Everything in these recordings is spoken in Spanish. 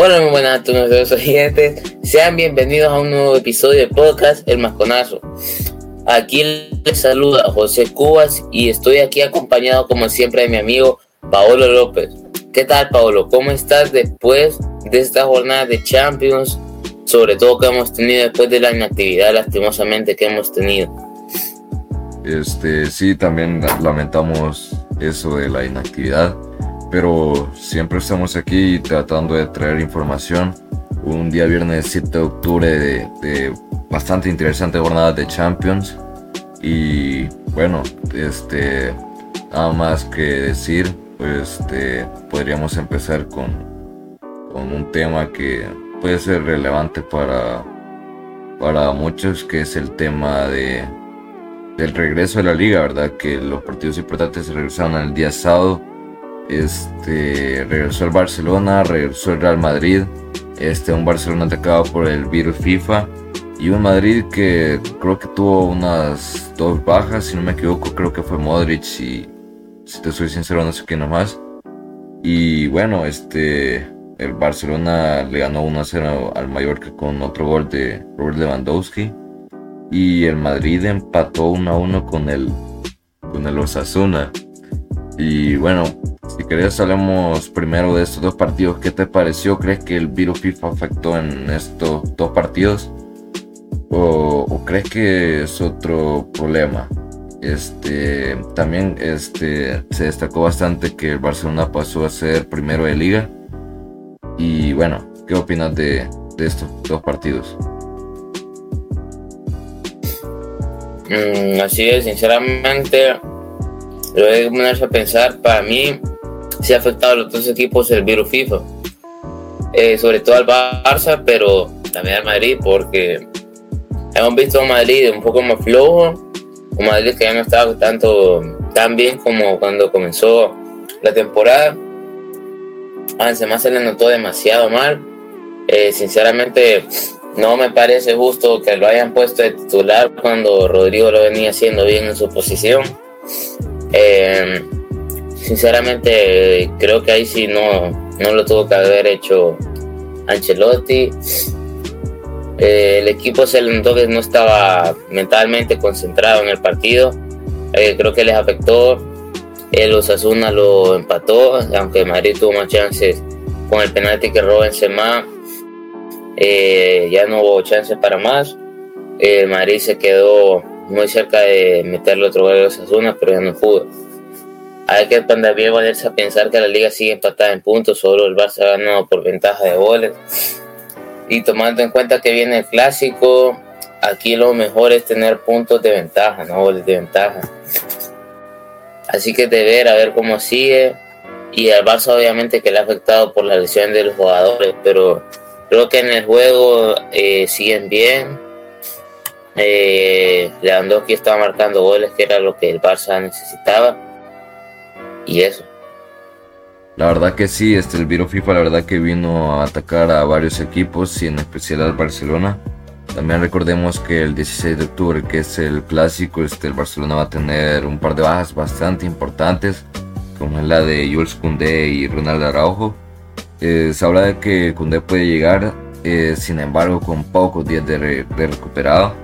Hola, muy buenas a todos nuestros oyentes. Sean bienvenidos a un nuevo episodio de podcast El Masconazo. Aquí les saluda José Cubas y estoy aquí acompañado como siempre de mi amigo Paolo López. ¿Qué tal, Paolo? ¿Cómo estás después de esta jornada de Champions? Sobre todo que hemos tenido después de la inactividad lastimosamente que hemos tenido. Este, sí, también lamentamos eso de la inactividad, pero siempre estamos aquí tratando de traer información. Un día viernes 7 de octubre de, bastante interesante jornada de Champions y bueno, este, nada más que decir, pues este, podríamos empezar con, con un tema que puede ser relevante para, para muchos, que es el tema de del regreso de la liga, ¿verdad? Que los partidos importantes se regresaron el día sábado. Este, regresó el Barcelona, regresó el Real Madrid. Este, un Barcelona atacado por el virus FIFA. Y un Madrid que creo que tuvo unas dos bajas, si no me equivoco, creo que fue Modric y si te soy sincero no sé quién más. Y bueno, este, el Barcelona le ganó 1-0 al Mallorca con otro gol de Robert Lewandowski y el Madrid empató 1 a 1 con el, con el Osasuna. Y bueno, si querés hablemos primero de estos dos partidos. ¿Qué te pareció? ¿Crees que el virus FIFA afectó en estos dos partidos? ¿O, crees que es otro problema? Este, también este, se destacó bastante que el Barcelona pasó a ser primero de liga. Y bueno, ¿qué opinas de, estos dos partidos? Mm, así es, sinceramente, lo de ponerse a pensar, para mí, sí ha afectado a los dos equipos el virus FIFA. Eh, sobre todo al Barça, pero también al Madrid, porque hemos visto a Madrid un poco más flojo, un Madrid que ya no estaba tanto tan bien como cuando comenzó la temporada. A Benzema se le notó demasiado mal. Eh, sinceramente, no me parece justo que lo hayan puesto de titular cuando Rodrigo lo venía haciendo bien en su posición. Eh, sinceramente, creo que ahí sí no, no lo tuvo que haber hecho Ancelotti. Eh, el equipo se le notó que no estaba mentalmente concentrado en el partido. Eh, creo que les afectó. El Osasuna lo empató, aunque Madrid tuvo más chances con el penalti que roba Benzema eh, ya no hubo chances para más. Madrid se quedó muy cerca de meterle otro gol a los Azunas, pero ya no pudo. Hay que también valerse a pensar que la liga sigue empatada en puntos, solo el Barça ganado por ventaja de goles. Y tomando en cuenta que viene el clásico, aquí lo mejor es tener puntos de ventaja, no goles de ventaja. Así que de ver a ver cómo sigue. Y al Barça obviamente que le ha afectado por la lesión de los jugadores, pero Creo que en el juego eh, siguen bien. Eh, Lewandowski estaba marcando goles, que era lo que el Barça necesitaba. Y eso. La verdad que sí, este, el Viro FIFA la verdad que vino a atacar a varios equipos y en especial al Barcelona. También recordemos que el 16 de octubre, que es el clásico, este, el Barcelona va a tener un par de bajas bastante importantes, como es la de Jules Koundé y Ronald Araujo. Eh, se habla de que Kunde puede llegar, eh, sin embargo, con pocos días de, recuperado.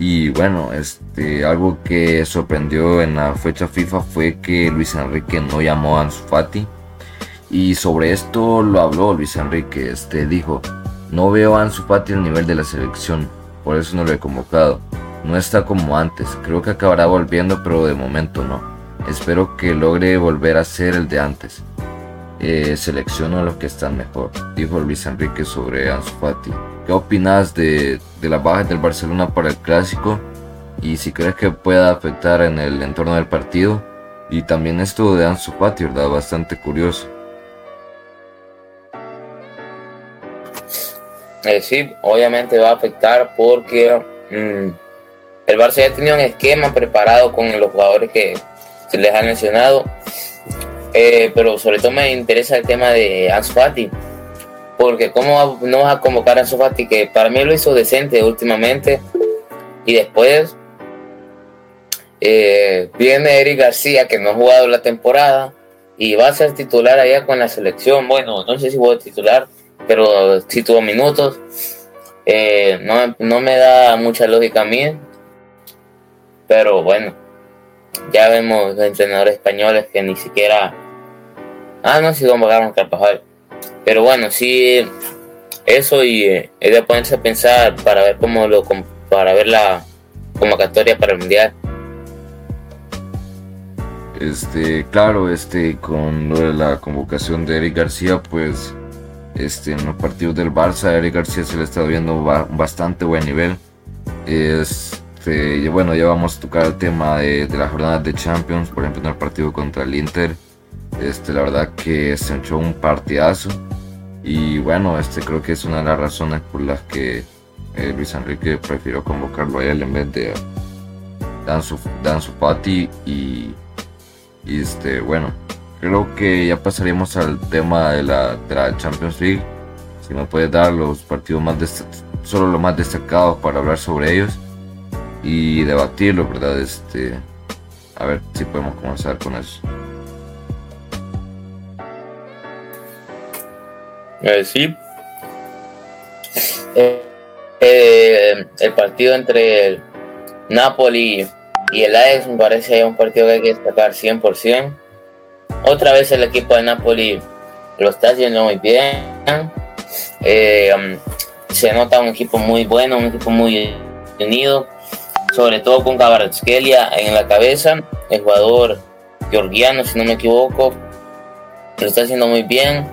Y bueno, este, algo que sorprendió en la fecha FIFA fue que Luis Enrique no llamó a Ansu Fati. Y sobre esto lo habló Luis Enrique. Este, dijo, no veo a Ansu Fati al nivel de la selección, por eso no lo he convocado. No está como antes, creo que acabará volviendo, pero de momento no. Espero que logre volver a ser el de antes eh, selecciono a los que están mejor, dijo Luis Enrique sobre Ansu Fati. ¿Qué opinas de, de las bajas del Barcelona para el clásico? Y si crees que pueda afectar en el entorno del partido. Y también esto de Ansu Fati, ¿verdad? Bastante curioso. Eh, sí, obviamente va a afectar porque mm, el Barça ya tenía un esquema preparado con los jugadores que se les ha mencionado eh, pero sobre todo me interesa el tema de Ansu Fati. Porque cómo no vas a convocar a Ansu Fati, que para mí lo hizo decente últimamente. Y después eh, viene Eric García, que no ha jugado la temporada. Y va a ser titular allá con la selección. Bueno, no sé si voy a titular. pero sí tuvo minutos. Eh, no, no me da mucha lógica a mí, pero bueno, ya vemos entrenadores españoles que ni siquiera. Ah, no, sí, a Carvajal. Pero bueno, sí, eso y eh, es de ponerse a pensar para ver cómo lo. para ver la convocatoria para el mundial. Este, claro, este, con lo de la convocación de Eric García, pues, este, en los partidos del Barça, Eric García se le está viendo bastante buen nivel. Este, bueno, ya vamos a tocar el tema de, de las jornadas de Champions, por ejemplo, en el partido contra el Inter. Este, la verdad que se echó un partidazo. Y bueno, este creo que es una de las razones por las que eh, Luis Enrique prefirió convocarlo a él en vez de Danzo, Danzo Patti y este, bueno, creo que ya pasaríamos al tema de la, Champions League. Si me puedes dar los partidos más solo los más destacados para hablar sobre ellos y debatirlo, ¿verdad? Este, a ver si podemos comenzar con eso. Eh, sí. Eh, eh, el partido entre Napoli y el Ajax me parece un partido que hay que destacar 100%. Otra vez el equipo de Napoli lo está haciendo muy bien. Eh, um, se nota un equipo muy bueno, un equipo muy unido, sobre todo con Kvaratskhelia en la cabeza, el jugador georgiano, si no me equivoco, lo está haciendo muy bien.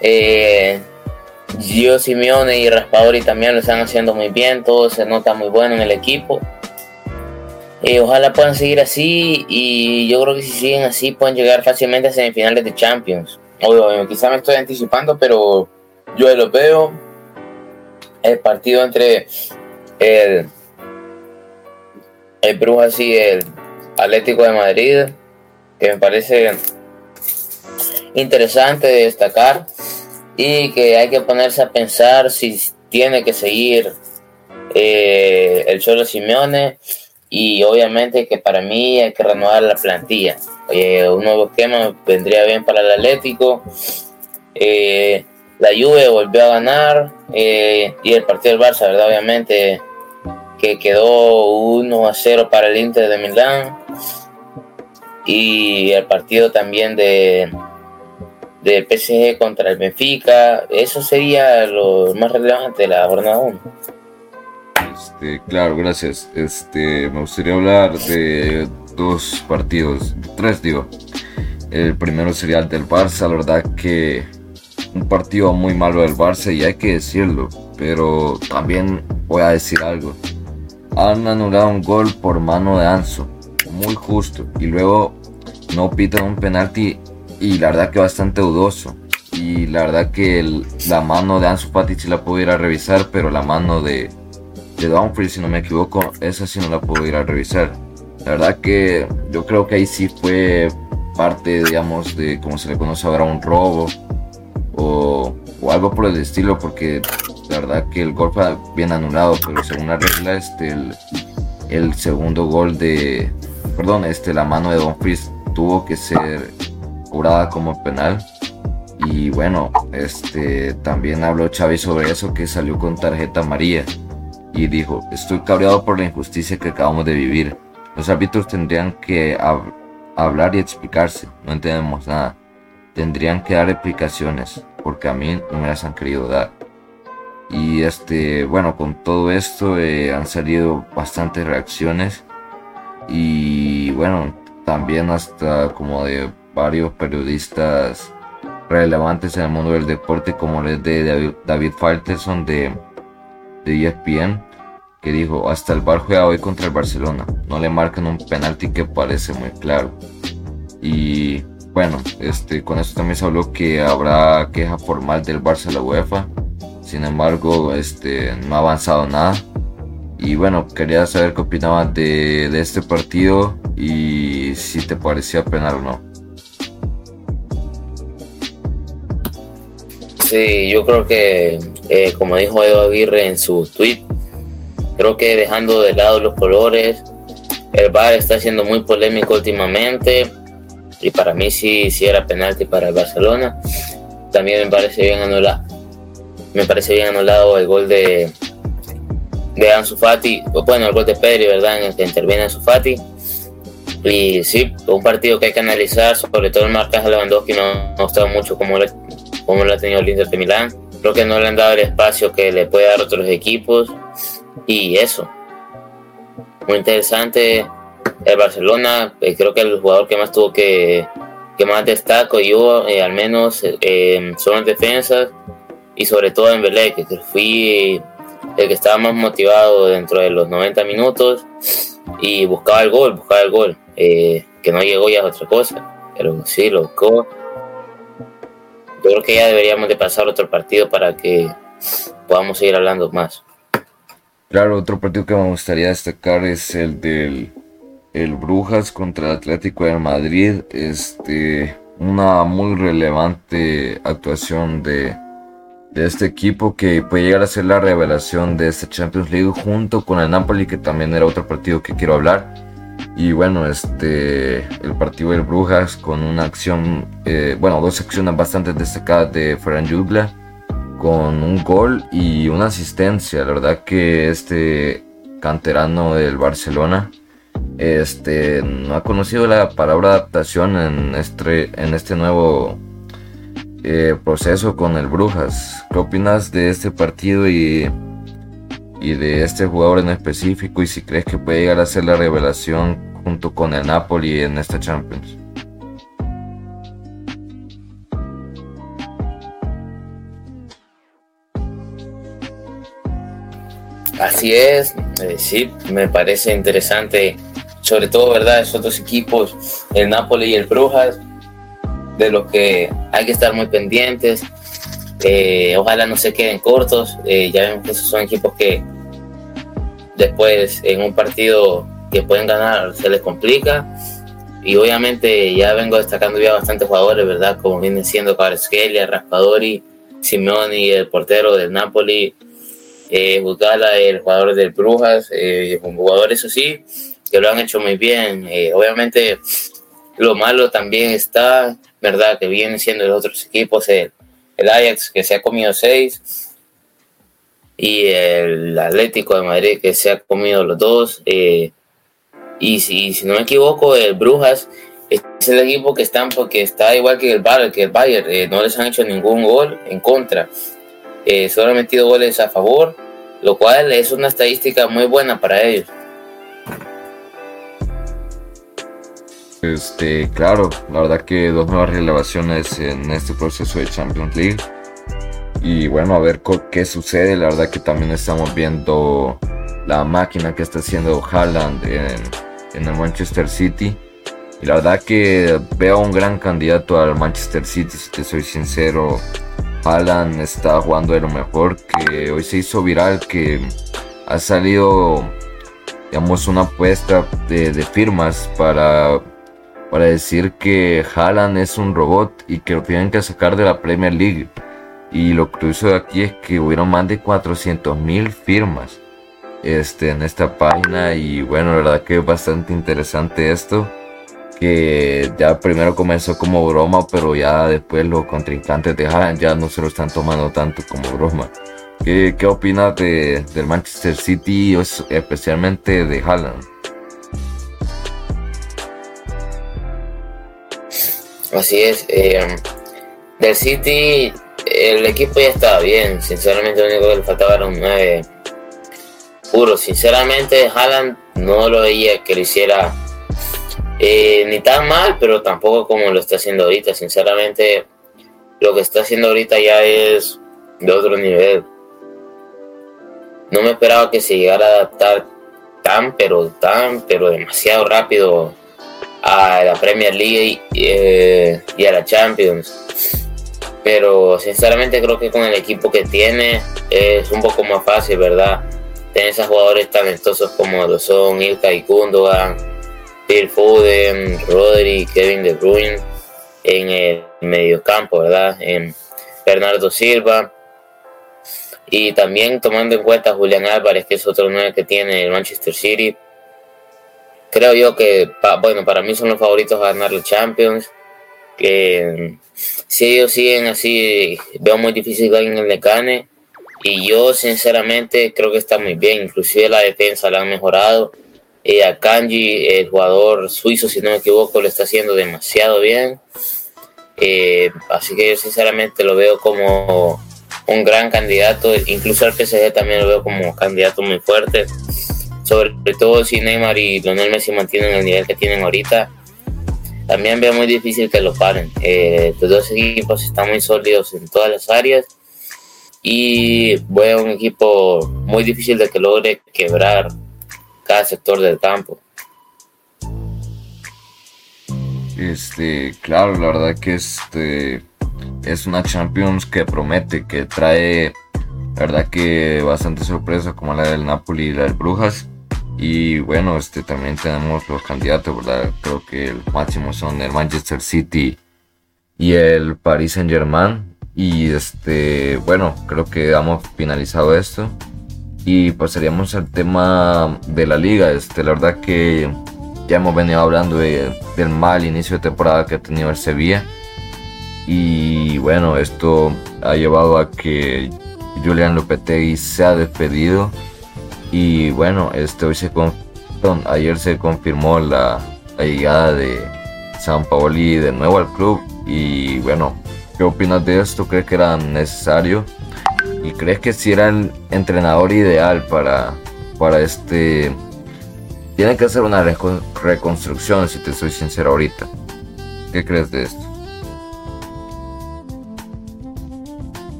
Eh, Gio Simeone y Raspadori también lo están haciendo muy bien, todo se nota muy bueno en el equipo. Eh, ojalá puedan seguir así y yo creo que si siguen así pueden llegar fácilmente a semifinales de Champions. Obvio, quizá me estoy anticipando, pero yo lo veo. El partido entre el, el Brujas y el Atlético de Madrid, que me parece interesante de destacar y que hay que ponerse a pensar si tiene que seguir eh, el Cholo Simeone y obviamente que para mí hay que renovar la plantilla. un nuevo esquema vendría bien para el Atlético. Eh, la Juve volvió a ganar eh, y el partido del Barça, ¿verdad? Obviamente que quedó 1 a 0 para el Inter de Milán y el partido también de del PSG contra el Benfica. Eso sería lo más relevante de la jornada 1. Este, claro, gracias. Este, me gustaría hablar de dos partidos, tres digo. El primero sería el del Barça, la verdad que un partido muy malo del Barça y hay que decirlo, pero también voy a decir algo. Han anulado un gol por mano de Anzo, muy justo, y luego no pitan un penalti y la verdad que bastante dudoso. Y la verdad que la mano de Ansu Fati sí la puedo ir a revisar, pero la mano de, de Dumfries, si no me equivoco, esa sí no la puedo ir a revisar. La verdad que yo creo que ahí sí fue parte, digamos, de como se le conoce ahora un robo o, o algo por el estilo, porque la verdad que el gol fue bien anulado, pero según la regla, este, el, segundo gol de, perdón, este, la mano de Dumfries tuvo que ser cobrada como penal. Y bueno, este también habló Xavi sobre eso que salió con tarjeta amarilla y dijo, estoy cabreado por la injusticia que acabamos de vivir. Los árbitros tendrían que hablar y explicarse, no entendemos nada. Tendrían que dar explicaciones, porque a mí no me las han querido dar. Y este, bueno, con todo esto eh, han salido bastantes reacciones y bueno, también hasta como de varios periodistas relevantes en el mundo del deporte, como el de David Falterson de, de ESPN, que dijo, hasta el Bar juega hoy contra el Barcelona, no le marcan un penalti que parece muy claro. Y bueno, este, con esto también se habló que habrá queja formal del Barça a la UEFA, sin embargo, este, no ha avanzado nada. Y bueno, quería saber qué opinabas de, de este partido y si te parecía penal o no. Sí, yo creo que, eh, como dijo Edo Aguirre en su tweet, Creo que dejando de lado los colores, el VAR está siendo muy polémico últimamente y para mí sí, sí era penalti para el Barcelona. También me parece bien anular, me parece bien anulado el gol de, de Ansu Fati, bueno, el gol de Pedri, ¿verdad? En el que interviene Ansu Fati. Y sí, un partido que hay que analizar, sobre todo el marcaje Lewandowski no, no gustado mucho como lo, como lo ha tenido el Inter de Milán. Creo que no le han dado el espacio que le puede dar otros equipos. Y eso. Muy interesante. El Barcelona, eh, creo que el jugador que más tuvo que, que más destaco yo, eh, al menos, eh, son las defensas y sobre todo en Belé, que fui el que estaba más motivado dentro de los 90 minutos y buscaba el gol, buscaba el gol. que no llegó ya es otra cosa, pero sí, lo buscó. Yo creo que ya deberíamos de pasar otro partido para que podamos seguir hablando más. Claro, otro partido que me gustaría destacar es el del el Brujas contra el Atlético de Madrid. Este, una muy relevante actuación de, de este equipo que puede llegar a ser la revelación de esta Champions League junto con el Napoli, que también era otro partido que quiero hablar. Y bueno, este, el partido del Brujas con una acción, eh, bueno, dos acciones bastante destacadas de Ferran Jubla con un gol y una asistencia. La verdad que este canterano del Barcelona este, no ha conocido la palabra adaptación en este, en este nuevo eh, proceso con el Brujas. ¿Qué opinas de este partido y, y de este jugador en específico? Y si crees que puede llegar a ser la revelación junto con el Napoli en esta Champions. Así es, eh, sí, me parece interesante, sobre todo, ¿verdad? Esos dos equipos, el Napoli y el Brujas, de los que hay que estar muy pendientes. Eh, ojalá no se queden cortos. Eh, ya vemos que esos son equipos que después en un partido que pueden ganar se les complica. Y obviamente ya vengo destacando ya bastantes jugadores, ¿verdad? Como vienen siendo Kvaratskhelia, Raspadori, Simeone, el portero del Napoli, eh, el jugador del Brujas, eh, un jugador eso sí, que lo han hecho muy bien. Eh, obviamente lo malo también está, ¿verdad? Que vienen siendo los otros equipos, el, Ajax que se ha comido seis y el Atlético de Madrid que se ha comido los dos. Eh, y si, no me equivoco, el Brujas es el equipo que están porque está igual que el Bayern, que el Bayern no les han hecho ningún gol en contra eh, solo han metido goles a favor, lo cual es una estadística muy buena para ellos. Este, claro, la verdad que dos nuevas relevaciones en este proceso de Champions League. Y bueno, a ver qué sucede. La verdad que también estamos viendo la máquina que está haciendo Haaland en, en el Manchester City. Y la verdad que veo un gran candidato al Manchester City, si te soy sincero. Alan está jugando de lo mejor, que hoy se hizo viral, que ha salido, digamos, una apuesta de, firmas para, para decir que Haaland es un robot y que lo tienen que sacar de la Premier League. Y lo curioso de aquí es que hubieron más de 400 mil firmas este, en esta página y bueno, la verdad que es bastante interesante esto que ya primero comenzó como broma, pero ya después los contrincantes de Haaland ya no se lo están tomando tanto como broma. ¿Qué, qué opinas de, del Manchester City, especialmente de Haaland? Así es. Eh, del City, el equipo ya estaba bien. Sinceramente, lo único que le faltaba era un 9 puro. Sinceramente, Haaland no lo veía que lo hiciera eh, ni tan mal, pero tampoco como lo está haciendo ahorita. Sinceramente, lo que está haciendo ahorita ya es de otro nivel. No me esperaba que se llegara a adaptar tan, pero tan, pero demasiado rápido a la Premier League y, eh, a la Champions. Pero sinceramente creo que con el equipo que tiene es un poco más fácil, ¿verdad? Tener esos jugadores talentosos como lo son Ilka y Gundogan, Phil Foden, Rodri, Kevin De Bruyne en el mediocampo, ¿verdad? En Bernardo Silva. Y también tomando en cuenta a Julián Álvarez, que es otro nuevo que tiene el Manchester City. Creo yo que, bueno, para mí son los favoritos a ganar los Champions. Que si ellos siguen así, veo muy difícil que alguien le gane. Y yo sinceramente creo que está muy bien, inclusive la defensa la han mejorado. y a Kanji, el jugador suizo, si no me equivoco, lo está haciendo demasiado bien. Eh, así que yo sinceramente lo veo como un gran candidato, incluso al PSG también lo veo como candidato muy fuerte, sobre todo si Neymar y Lionel Messi mantienen el nivel que tienen ahorita, también veo muy difícil que lo paren. Eh, los dos equipos están muy sólidos en todas las áreas y veo un equipo muy difícil de que logre quebrar cada sector del campo. Este, claro, la verdad que este es una Champions que promete, que trae, la verdad que bastante sorpresa como la del Napoli y la del Brujas. Y bueno, este también tenemos los candidatos, ¿verdad? Creo que el máximo son el Manchester City y el Paris Saint Germain. Y este, bueno, creo que hemos finalizado esto. Y pasaríamos al tema de la liga. Este, la verdad que ya hemos venido hablando del mal inicio de temporada que ha tenido el Sevilla. Y bueno, esto ha llevado a que Julian Lopetegui se ha despedido. Y bueno, este ayer se confirmó la, llegada de San Paoli de nuevo al club. Y bueno, ¿qué opinas de esto? ¿Crees que era necesario? ¿Y crees que si era el entrenador ideal para, para este tienen que hacer una reconstrucción, si te soy sincero ahorita. ¿Qué crees de esto?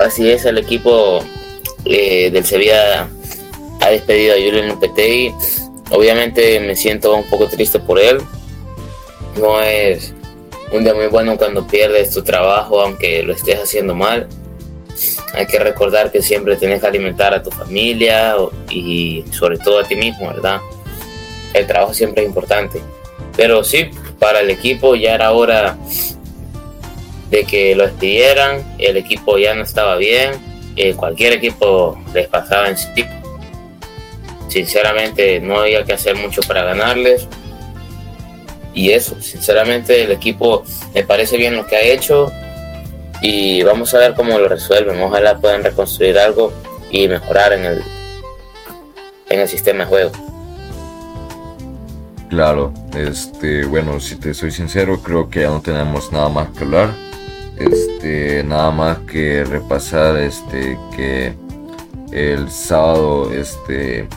Así es, el equipo eh, del Sevilla ha despedido a Julian Lopetegui. Obviamente me siento un poco triste por él. No es un día muy bueno cuando pierdes tu trabajo, aunque lo estés haciendo mal hay que recordar que siempre tienes que alimentar a tu familia y sobre todo a ti mismo, ¿verdad? El trabajo siempre es importante. Pero sí, para el equipo ya era hora de que lo despidieran, el equipo ya no estaba bien, eh, cualquier equipo les pasaba en sí. Sinceramente no había que hacer mucho para ganarles. Y eso, sinceramente el equipo me parece bien lo que ha hecho, y vamos a ver cómo lo resuelven. Ojalá puedan reconstruir algo y mejorar en el, en el sistema de juego. Claro, este, bueno, si te soy sincero, creo que ya no tenemos nada más que hablar. Este, nada más que repasar este que el sábado este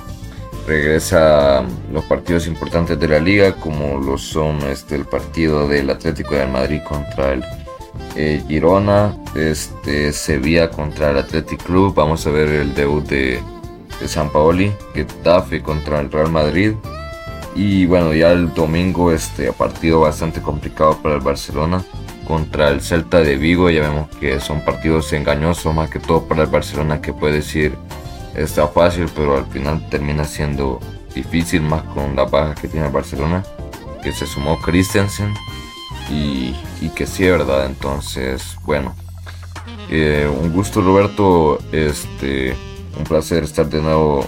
regresa los partidos importantes de la liga como lo son este el partido del Atlético de Madrid contra el eh, Girona, este, Sevilla contra el Athletic Club. Vamos a ver el debut de, San Paoli, Getafe contra el Real Madrid. Y bueno, ya el domingo, este partido bastante complicado para el Barcelona contra el Celta de Vigo. Ya vemos que son partidos engañosos, más que todo para el Barcelona, que puede decir está fácil, pero al final termina siendo difícil, más con la baja que tiene el Barcelona, que se sumó Christensen y, que sí, ¿verdad? Entonces, bueno, eh, un gusto Roberto, este, un placer estar de nuevo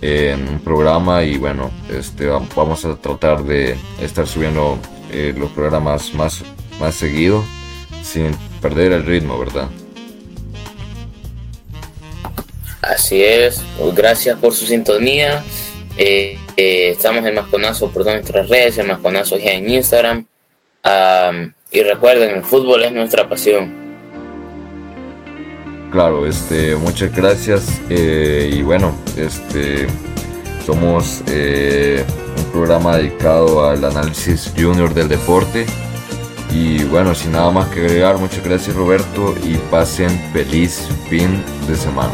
en un programa y bueno, este, vamos a tratar de estar subiendo eh, los programas más, más seguido sin perder el ritmo, ¿verdad? Así es, gracias por su sintonía. Eh, estamos en Masconazo por todas nuestras redes, en Masconazo ya en Instagram, y recuerden, el fútbol es nuestra pasión. Claro, este, muchas gracias. Eh, y bueno, este, somos eh, un programa dedicado al análisis junior del deporte. Y bueno, sin nada más que agregar, muchas gracias Roberto y pasen feliz fin de semana.